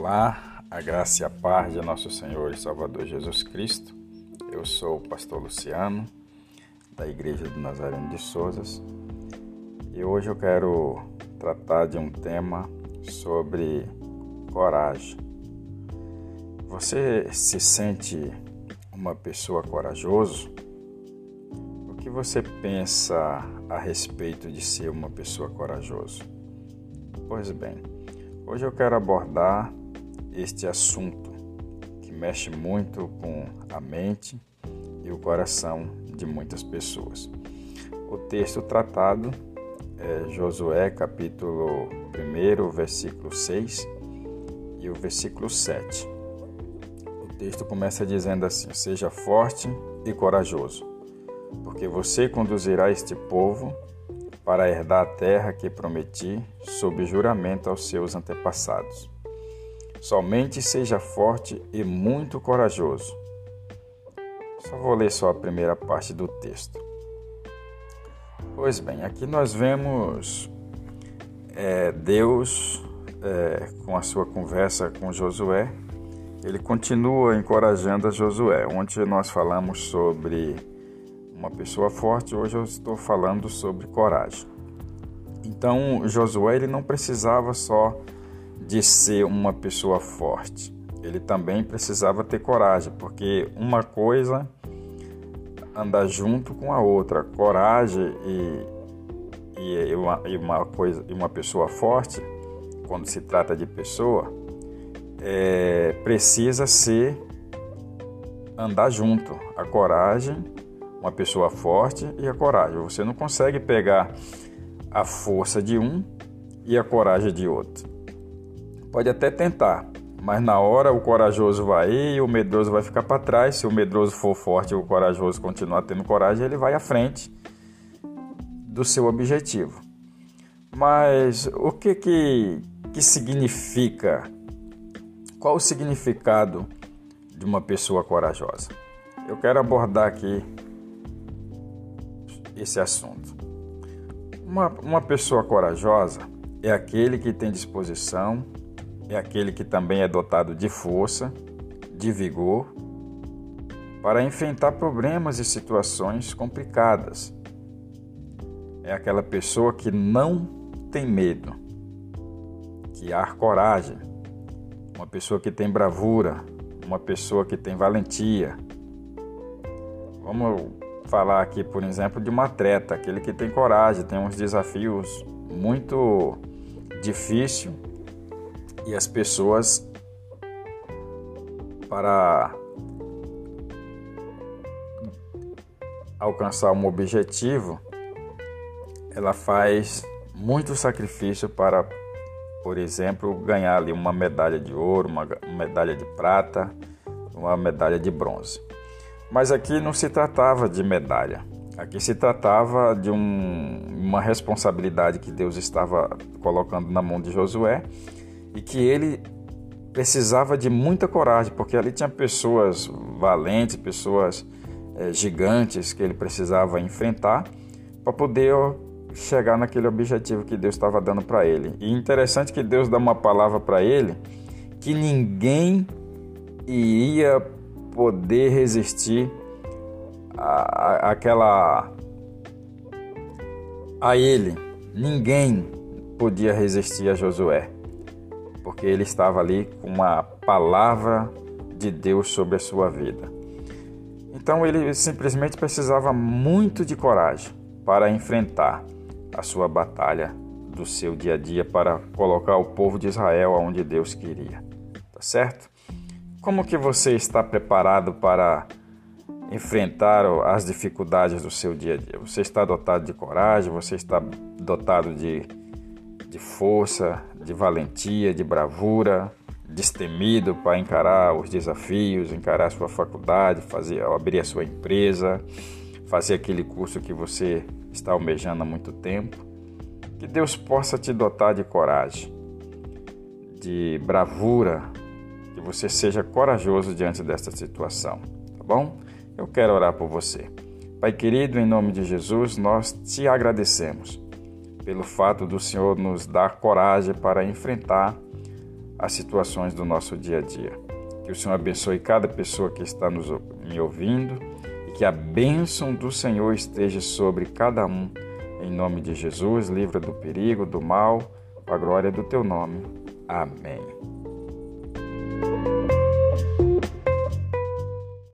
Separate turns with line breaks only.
Olá, a graça e a paz de nosso Senhor e Salvador Jesus Cristo. Eu sou o pastor Luciano, da Igreja do Nazareno de Souzas, e hoje eu quero tratar de um tema sobre coragem. Você se sente uma pessoa corajoso? O que você pensa a respeito de ser uma pessoa corajosa? Pois bem, hoje eu quero abordar este assunto que mexe muito com a mente e o coração de muitas pessoas. O texto tratado é Josué, capítulo 1, versículo 6 e o versículo 7. O texto começa dizendo assim: Seja forte e corajoso, porque você conduzirá este povo para herdar a terra que prometi sob juramento aos seus antepassados. Somente seja forte e muito corajoso. Só vou ler só a primeira parte do texto. Pois bem, aqui nós vemos é, Deus é, com a sua conversa com Josué. Ele continua encorajando a Josué. Ontem nós falamos sobre uma pessoa forte, hoje eu estou falando sobre coragem. Então Josué ele não precisava só de ser uma pessoa forte. Ele também precisava ter coragem, porque uma coisa anda junto com a outra. Coragem e, e, uma, e uma, coisa, e uma pessoa forte, quando se trata de pessoa, é, precisa ser andar junto. A coragem, uma pessoa forte e a coragem. Você não consegue pegar a força de um e a coragem de outro. Pode até tentar, mas na hora o corajoso vai e o medroso vai ficar para trás. Se o medroso for forte e o corajoso continuar tendo coragem, ele vai à frente do seu objetivo. Mas o que que, que significa? Qual o significado de uma pessoa corajosa? Eu quero abordar aqui esse assunto. Uma, uma pessoa corajosa é aquele que tem disposição é aquele que também é dotado de força, de vigor, para enfrentar problemas e situações complicadas. É aquela pessoa que não tem medo, que há coragem, uma pessoa que tem bravura, uma pessoa que tem valentia. Vamos falar aqui, por exemplo, de um atleta, aquele que tem coragem, tem uns desafios muito difíceis e as pessoas para alcançar um objetivo, ela faz muito sacrifício para, por exemplo, ganhar ali uma medalha de ouro, uma medalha de prata, uma medalha de bronze. Mas aqui não se tratava de medalha. Aqui se tratava de um, uma responsabilidade que Deus estava colocando na mão de Josué e que ele precisava de muita coragem, porque ali tinha pessoas valentes, pessoas é, gigantes que ele precisava enfrentar para poder chegar naquele objetivo que Deus estava dando para ele. E interessante que Deus dá uma palavra para ele que ninguém iria poder resistir a, aquela a ele. Ninguém podia resistir a Josué porque ele estava ali com uma palavra de Deus sobre a sua vida. Então ele simplesmente precisava muito de coragem para enfrentar a sua batalha do seu dia a dia para colocar o povo de Israel aonde Deus queria. Tá certo? Como que você está preparado para enfrentar as dificuldades do seu dia a dia? Você está dotado de coragem? Você está dotado de de força, de valentia, de bravura, destemido para encarar os desafios, encarar a sua faculdade, fazer, abrir a sua empresa, fazer aquele curso que você está almejando há muito tempo. Que Deus possa te dotar de coragem, de bravura, que você seja corajoso diante desta situação, tá bom? Eu quero orar por você. Pai querido, em nome de Jesus, nós te agradecemos pelo fato do Senhor nos dar coragem para enfrentar as situações do nosso dia a dia. Que o Senhor abençoe cada pessoa que está nos, me ouvindo e que a bênção do Senhor esteja sobre cada um. Em nome de Jesus, livra do perigo, do mal, a glória do teu nome. Amém.